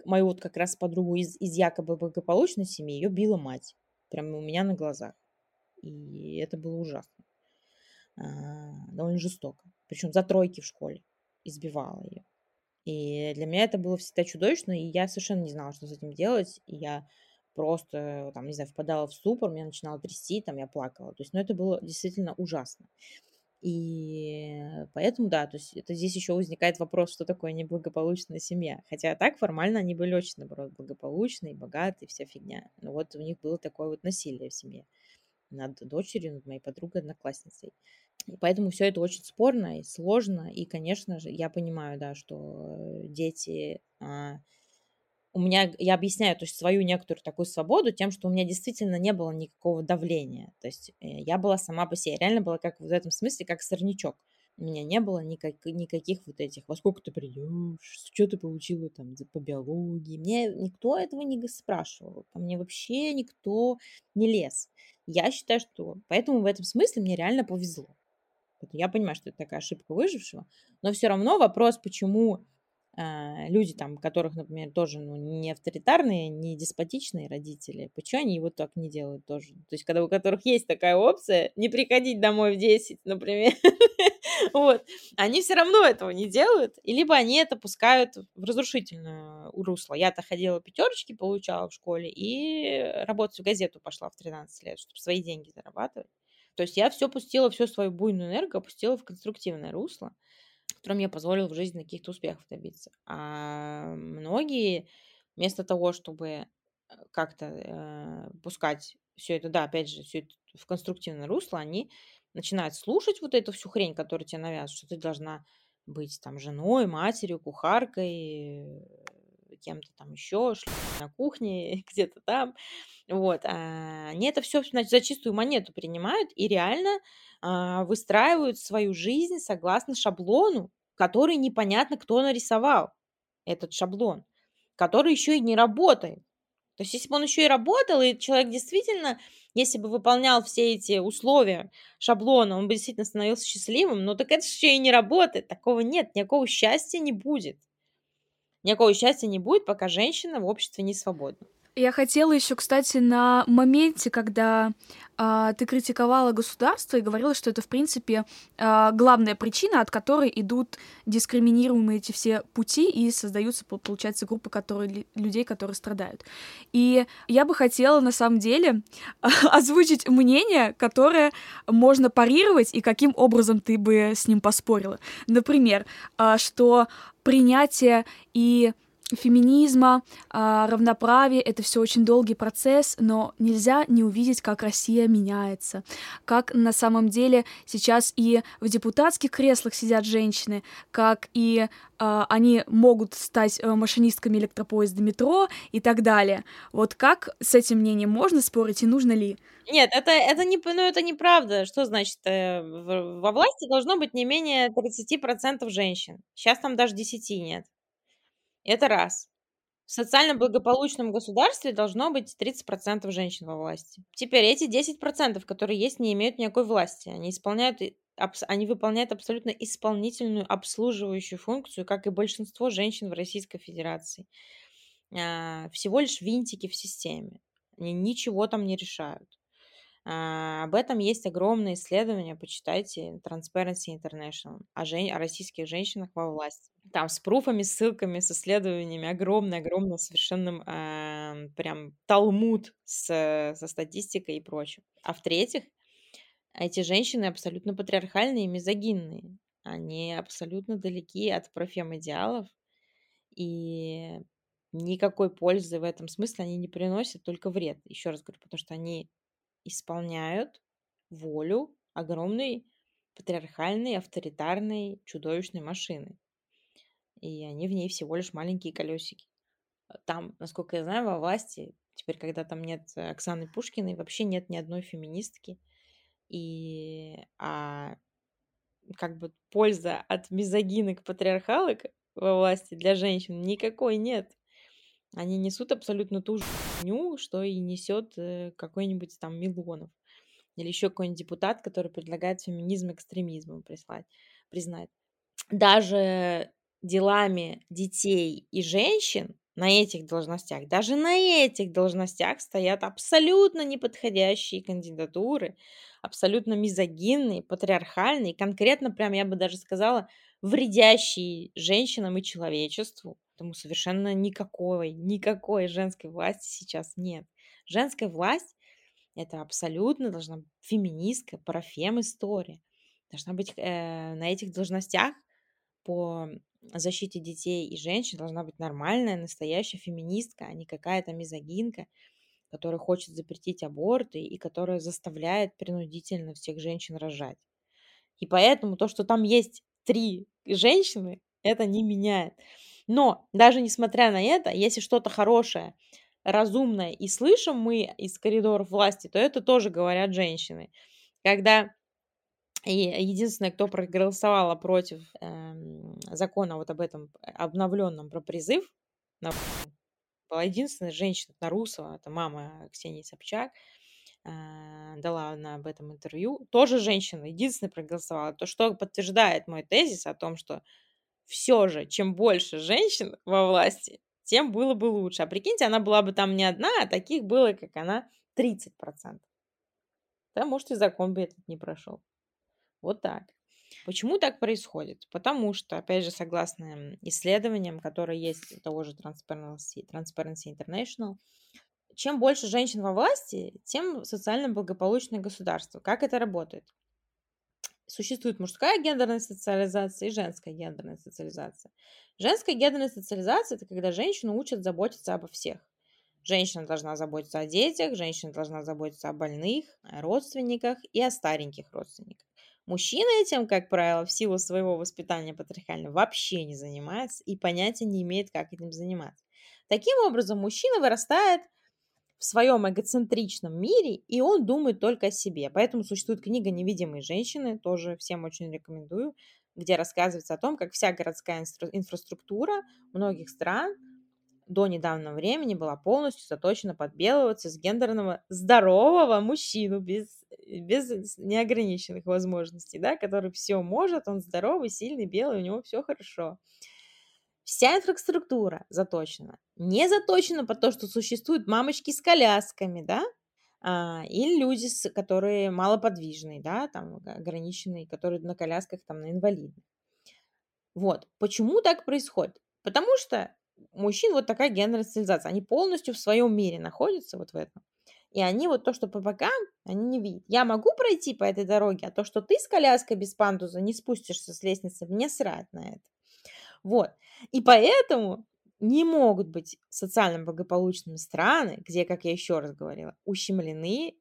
E: мою вот как раз подругу из, из якобы благополучной семьи, ее била мать. Прямо у меня на глазах. И это было ужасно. А, довольно жестоко. Причем за тройки в школе избивала ее. И для меня это было всегда чудовищно, и я совершенно не знала, что с этим делать. И я просто, там, не знаю, впадала в ступор, меня начинало трясти, там, я плакала. То есть, ну, это было действительно ужасно. И поэтому, да, то есть это здесь еще возникает вопрос, что такое неблагополучная семья. Хотя так формально они были очень, наоборот, благополучные, богатые, вся фигня. Но вот у них было такое вот насилие в семье над дочерью, над моей подругой-одноклассницей. И поэтому все это очень спорно и сложно. И, конечно же, я понимаю, да, что дети... А, у меня, я объясняю то есть свою некоторую такую свободу тем, что у меня действительно не было никакого давления. То есть э, я была сама по себе. реально была как в этом смысле, как сорнячок. У меня не было никак, никаких вот этих, во сколько ты придешь, что ты получила там по биологии. Мне никто этого не спрашивал. Ко мне вообще никто не лез. Я считаю, что... Поэтому в этом смысле мне реально повезло. Я понимаю, что это такая ошибка выжившего, но все равно вопрос, почему люди, там, которых, например, тоже ну, не авторитарные, не деспотичные родители, почему они его так не делают тоже? То есть, когда у которых есть такая опция не приходить домой в 10, например, вот, они все равно этого не делают, и либо они это пускают в разрушительное русло. Я-то ходила пятерочки, получала в школе, и работать в газету пошла в 13 лет, чтобы свои деньги зарабатывать. То есть я все пустила, всю свою буйную энергию опустила в конструктивное русло, которое мне позволило в жизни каких-то успехов добиться. А многие вместо того, чтобы э, как-то э, пускать все это, да, опять же, все это в конструктивное русло, они начинают слушать вот эту всю хрень, которую тебе навязывают, что ты должна быть там женой, матерью, кухаркой, э, кем-то там еще, на кухне, где-то там. Вот. А они это все значит, за чистую монету принимают и реально а, выстраивают свою жизнь согласно шаблону, который непонятно кто нарисовал, этот шаблон, который еще и не работает. То есть, если бы он еще и работал, и человек действительно если бы выполнял все эти условия шаблона, он бы действительно становился счастливым, но так это еще и не работает. Такого нет, никакого счастья не будет. Никакого счастья не будет, пока женщина в обществе не свободна.
D: Я хотела еще, кстати, на моменте, когда а, ты критиковала государство и говорила, что это, в принципе, а, главная причина, от которой идут дискриминируемые эти все пути и создаются, получается, группы которые, людей, которые страдают. И я бы хотела, на самом деле, озвучить мнение, которое можно парировать и каким образом ты бы с ним поспорила. Например, а, что принятие и феминизма, а, равноправия. Это все очень долгий процесс, но нельзя не увидеть, как Россия меняется, как на самом деле сейчас и в депутатских креслах сидят женщины, как и э, они могут стать э, машинистками электропоезда метро и так далее. Вот как с этим мнением можно спорить и нужно ли?
E: Нет, это, это, не, ну, это неправда. Что значит? Э, во власти должно быть не менее 30% женщин. Сейчас там даже 10 нет. Это раз. В социально благополучном государстве должно быть 30% женщин во власти. Теперь эти 10%, которые есть, не имеют никакой власти. Они исполняют они выполняют абсолютно исполнительную обслуживающую функцию, как и большинство женщин в Российской Федерации. А, всего лишь винтики в системе. Они ничего там не решают. А, об этом есть огромное исследование, почитайте Transparency International о, жен... о российских женщинах во власти. Там с пруфами, ссылками, с исследованиями огромное-огромное совершенно э, прям талмуд с, со статистикой и прочим. А в-третьих, эти женщины абсолютно патриархальные и мизогинные. Они абсолютно далеки от профем-идеалов, и никакой пользы в этом смысле они не приносят, только вред. Еще раз говорю, потому что они исполняют волю огромной патриархальной, авторитарной, чудовищной машины. И они в ней всего лишь маленькие колесики. А там, насколько я знаю, во власти, теперь, когда там нет Оксаны Пушкиной, вообще нет ни одной феминистки, И а, как бы польза от мизогинок патриархалок во власти для женщин никакой нет. Они несут абсолютно ту же хуйню, что и несет э, какой-нибудь там Милонов. Или еще какой-нибудь депутат, который предлагает феминизм экстремизмом прислать, признать. Даже делами детей и женщин на этих должностях, даже на этих должностях стоят абсолютно неподходящие кандидатуры, абсолютно мизогинные, патриархальные, конкретно прям, я бы даже сказала, вредящие женщинам и человечеству. Поэтому совершенно никакой, никакой женской власти сейчас нет. Женская власть – это абсолютно должна быть феминистская, парафем история. Должна быть э, на этих должностях по защите детей и женщин должна быть нормальная, настоящая феминистка, а не какая-то мизогинка, которая хочет запретить аборты и которая заставляет принудительно всех женщин рожать. И поэтому то, что там есть три женщины, это не меняет. Но даже несмотря на это, если что-то хорошее, разумное и слышим мы из коридоров власти, то это тоже говорят женщины. Когда и единственное, кто проголосовала против э, закона вот об этом обновленном про призыв, была единственная женщина, Нарусова, это мама Ксении Собчак, дала она об этом интервью, тоже женщина, единственная проголосовала, то что подтверждает мой тезис о том, что все же, чем больше женщин во власти, тем было бы лучше. А прикиньте, она была бы там не одна, а таких было, как она, 30%. Да, может, и закон бы этот не прошел. Вот так. Почему так происходит? Потому что, опять же, согласно исследованиям, которые есть у того же Transparency, Transparency International, чем больше женщин во власти, тем социально благополучное государство. Как это работает? Существует мужская гендерная социализация и женская гендерная социализация. Женская гендерная социализация – это когда женщину учат заботиться обо всех. Женщина должна заботиться о детях, женщина должна заботиться о больных, о родственниках и о стареньких родственниках. Мужчина этим, как правило, в силу своего воспитания патриархального вообще не занимается и понятия не имеет, как этим заниматься. Таким образом, мужчина вырастает в своем эгоцентричном мире, и он думает только о себе. Поэтому существует книга «Невидимые женщины», тоже всем очень рекомендую, где рассказывается о том, как вся городская инфраструктура многих стран – до недавнего времени была полностью заточена под белого цисгендерного здорового мужчину без, без неограниченных возможностей, да, который все может, он здоровый, сильный, белый, у него все хорошо. Вся инфраструктура заточена. Не заточена по то, что существуют мамочки с колясками, да, а, или люди, которые малоподвижные, да, там ограниченные, которые на колясках, там, на инвалидных. Вот. Почему так происходит? Потому что мужчин вот такая гендерная социализация. Они полностью в своем мире находятся вот в этом. И они вот то, что по бокам, они не видят. Я могу пройти по этой дороге, а то, что ты с коляской без пандуса не спустишься с лестницы, мне срать на это. Вот. И поэтому не могут быть социально благополучными страны, где, как я еще раз говорила, ущемлены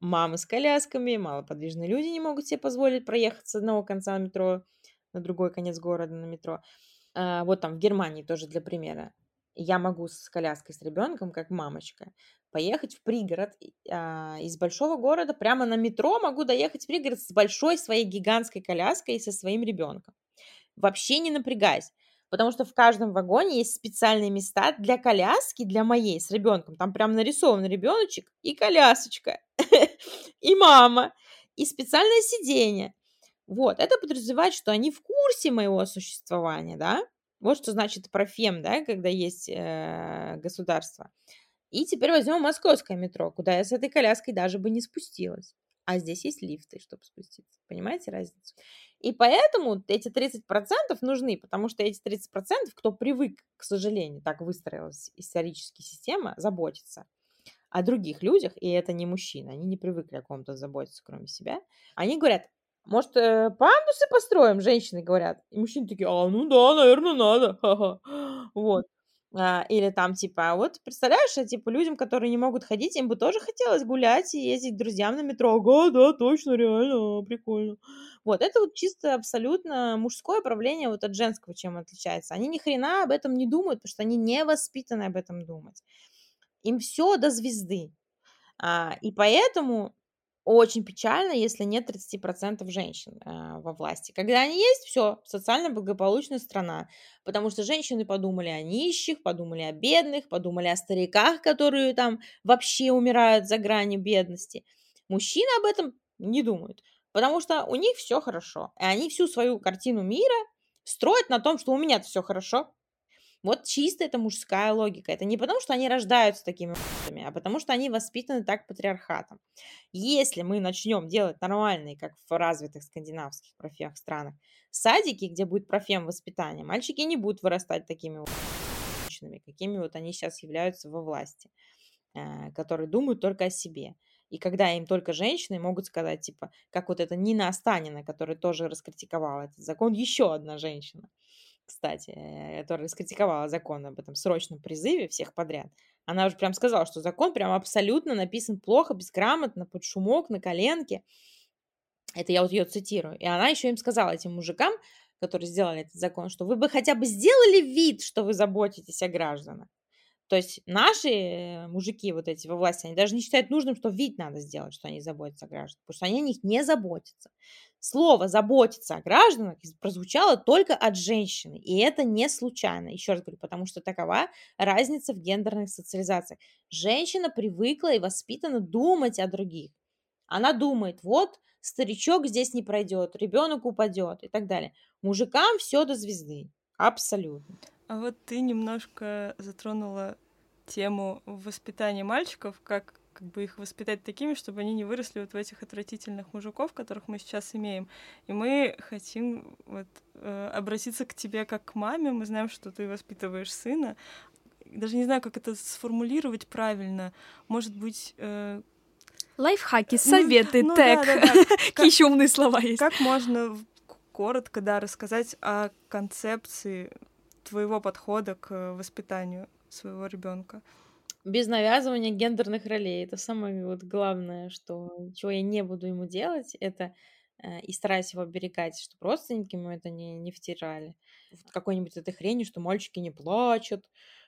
E: мамы с колясками, малоподвижные люди не могут себе позволить проехать с одного конца метро на другой конец города на метро. А, вот там в Германии тоже для примера. Я могу с коляской, с ребенком, как мамочка, поехать в пригород а, из большого города прямо на метро могу доехать в пригород с большой своей гигантской коляской и со своим ребенком. Вообще не напрягаясь. Потому что в каждом вагоне есть специальные места для коляски, для моей с ребенком. Там прям нарисован ребеночек и колясочка, и мама, и специальное сиденье. Вот, это подразумевает, что они в курсе моего существования, да? Вот что значит профем, да, когда есть э, государство. И теперь возьмем московское метро, куда я с этой коляской даже бы не спустилась. А здесь есть лифты, чтобы спуститься. Понимаете разницу? И поэтому эти 30% нужны, потому что эти 30%, кто привык, к сожалению, так выстроилась исторически система, заботиться о других людях, и это не мужчины, они не привыкли о ком-то заботиться, кроме себя, они говорят, может, э, пандусы построим? Женщины говорят. И мужчины такие, а, ну да, наверное, надо. Ха-ха. Вот. А, или там, типа, а вот представляешь, а, типа, людям, которые не могут ходить, им бы тоже хотелось гулять и ездить к друзьям на метро. Ага, да, точно, реально, прикольно. Вот, это вот чисто абсолютно мужское правление вот от женского, чем отличается. Они ни хрена об этом не думают, потому что они не воспитаны об этом думать. Им все до звезды. А, и поэтому очень печально, если нет 30% женщин э, во власти. Когда они есть, все, социально благополучная страна. Потому что женщины подумали о нищих, подумали о бедных, подумали о стариках, которые там вообще умирают за грани бедности. Мужчины об этом не думают, потому что у них все хорошо. И они всю свою картину мира строят на том, что у меня все хорошо, вот чисто это мужская логика. Это не потому, что они рождаются такими а потому что они воспитаны так патриархатом. Если мы начнем делать нормальные, как в развитых скандинавских профех странах, садики, где будет профем воспитания, мальчики не будут вырастать такими женщинами, какими вот они сейчас являются во власти, э, которые думают только о себе. И когда им только женщины могут сказать, типа, как вот эта Нина Останина, которая тоже раскритиковала этот закон, еще одна женщина кстати, э, которая раскритиковала закон об этом срочном призыве всех подряд, она уже прям сказала, что закон прям абсолютно написан плохо, безграмотно, под шумок, на коленке. Это я вот ее цитирую. И она еще им сказала, этим мужикам, которые сделали этот закон, что вы бы хотя бы сделали вид, что вы заботитесь о гражданах. То есть наши мужики вот эти во власти, они даже не считают нужным, что вид надо сделать, что они заботятся о гражданах, потому что они о них не заботятся. Слово «заботиться о гражданах» прозвучало только от женщины, и это не случайно, еще раз говорю, потому что такова разница в гендерных социализациях. Женщина привыкла и воспитана думать о других. Она думает, вот старичок здесь не пройдет, ребенок упадет и так далее. Мужикам все до звезды, абсолютно.
C: А вот ты немножко затронула тему воспитания мальчиков, как как бы их воспитать такими, чтобы они не выросли вот в этих отвратительных мужиков, которых мы сейчас имеем. И мы хотим вот э, обратиться к тебе как к маме. Мы знаем, что ты воспитываешь сына. Даже не знаю, как это сформулировать правильно. Может быть, э,
D: Лайфхаки, советы, ну, тег. Да, да, да. Какие умные слова есть.
C: Как можно коротко, да, рассказать о концепции твоего подхода к воспитанию своего ребенка?
E: Без навязывания гендерных ролей. Это самое вот главное, что чего я не буду ему делать, это э, и стараюсь его оберегать, чтобы родственники ему это не, не втирали. Вот какой-нибудь этой хрени, что мальчики не плачут,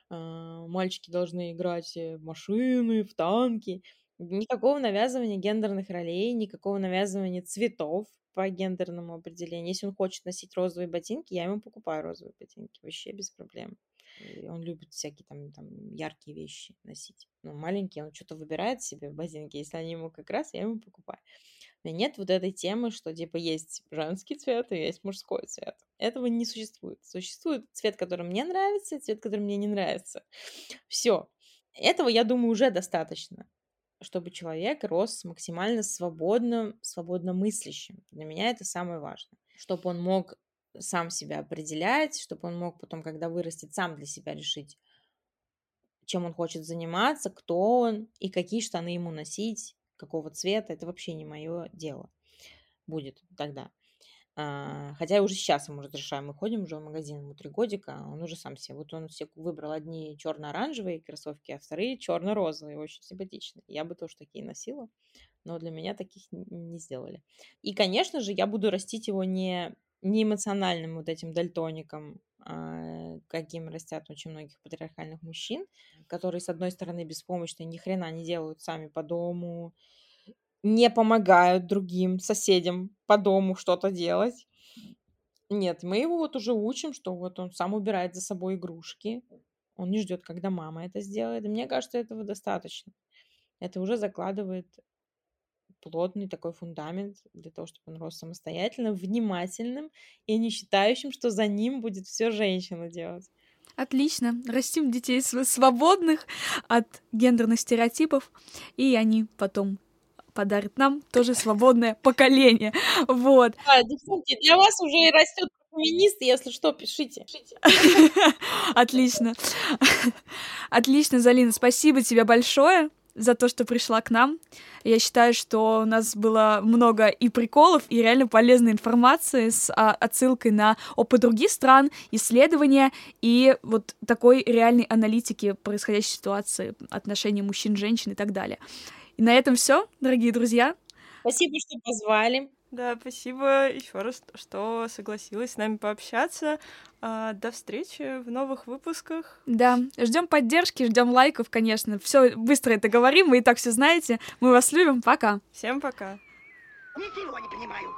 E: э, мальчики должны играть в машины, в танки. Никакого навязывания гендерных ролей, никакого навязывания цветов по гендерному определению. Если он хочет носить розовые ботинки, я ему покупаю розовые ботинки. Вообще без проблем. И он любит всякие там, там яркие вещи носить. Но маленький, он что-то выбирает себе в ботинки. Если они ему как раз, я ему покупаю. У меня нет вот этой темы, что типа есть женский цвет и есть мужской цвет. Этого не существует. Существует цвет, который мне нравится, и цвет, который мне не нравится. Все. Этого, я думаю, уже достаточно чтобы человек рос максимально свободным, свободно мыслящим. Для меня это самое важное. Чтобы он мог сам себя определять, чтобы он мог потом, когда вырастет, сам для себя решить, чем он хочет заниматься, кто он и какие штаны ему носить, какого цвета. Это вообще не мое дело будет тогда. А, хотя уже сейчас ему разрешаем, мы ходим уже в магазин, ему три годика, а он уже сам себе. Вот он все выбрал одни черно-оранжевые кроссовки, а вторые черно-розовые, очень симпатичные. Я бы тоже такие носила, но для меня таких не сделали. И, конечно же, я буду растить его не, не эмоциональным вот этим дальтоником, а, каким растят очень многих патриархальных мужчин, которые, с одной стороны, беспомощные, ни хрена не делают сами по дому, не помогают другим соседям по дому что-то делать. Нет, мы его вот уже учим, что вот он сам убирает за собой игрушки. Он не ждет, когда мама это сделает. И мне кажется, этого достаточно. Это уже закладывает плотный такой фундамент для того, чтобы он рос самостоятельным, внимательным и не считающим, что за ним будет все женщина делать.
D: Отлично. Растим детей свободных от гендерных стереотипов, и они потом подарит нам тоже свободное поколение. Вот.
E: А, девчонки, для вас уже и растет феминист, если что, пишите.
D: Отлично. Отлично, Залина, спасибо тебе большое за то, что пришла к нам. Я считаю, что у нас было много и приколов, и реально полезной информации с а, отсылкой на опыт других стран, исследования и вот такой реальной аналитики происходящей ситуации, отношений мужчин, женщин и так далее. И на этом все, дорогие друзья.
E: Спасибо, что позвали.
C: Да, спасибо еще раз, что согласилась с нами пообщаться. А, до встречи в новых выпусках.
D: Да, ждем поддержки, ждем лайков, конечно. Все быстро это говорим, вы и так все знаете. Мы вас любим. Пока.
C: Всем пока.
A: Ничего не понимаю.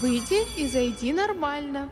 B: Выйди и зайди нормально.